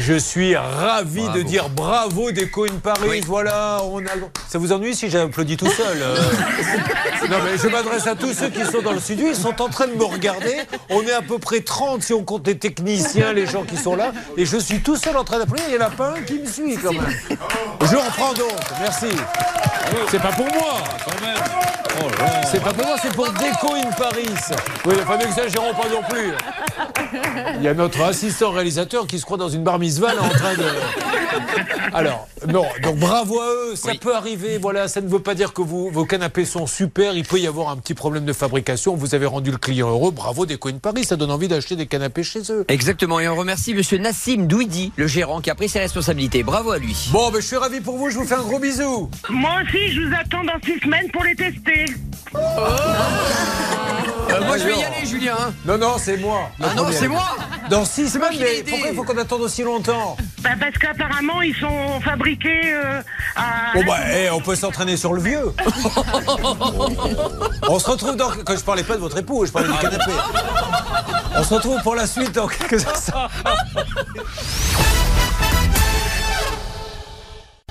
Je suis ravi de dire bravo Déco in Paris. Voilà, on a. Ça vous ennuie si j'applaudis tout seul euh Non, mais je m'adresse à tous ceux qui sont dans le studio. Ils sont en train de me regarder. On est à peu près 30 si on compte les techniciens, les gens qui sont là. Et je suis tout seul en train d'applaudir. Il n'y en a pas un qui me suit quand même. Je reprends donc. Merci. C'est pas pour moi. C'est pas pour moi, c'est pour Déco in Paris. Oui, enfin n'exagérons pas non plus. Il y a notre assistant réalisateur qui se croit dans une bar mitzvah là, en train de. Alors, non, donc bravo à eux, ça peut arriver, voilà, ça ne veut pas dire que vous, vos canapés sont super, il peut y avoir un petit problème de fabrication, vous avez rendu le client heureux, bravo Déco in Paris, ça donne envie d'acheter des canapés chez eux. Exactement, et on remercie monsieur Nassim Douidi, le gérant, qui a pris ses responsabilités. Bravo à lui. Bon, ben, je suis ravi pour vous, je vous fais un gros bisou. Moi aussi, je vous attends dans six semaines pour les tester. Euh, moi, je vais y aller, Julien. hein. Non, non, c'est moi. Ah non, c'est moi Dans six semaines, qui l'ai mais pourquoi il faut qu'on attende aussi longtemps Bah, parce qu'apparemment, ils sont fabriqués euh, à. Bon bah, eh, on peut s'entraîner sur le vieux. on se retrouve dans... Quand je parlais pas de votre époux, je parlais du canapé. On se retrouve pour la suite dans quelques instants.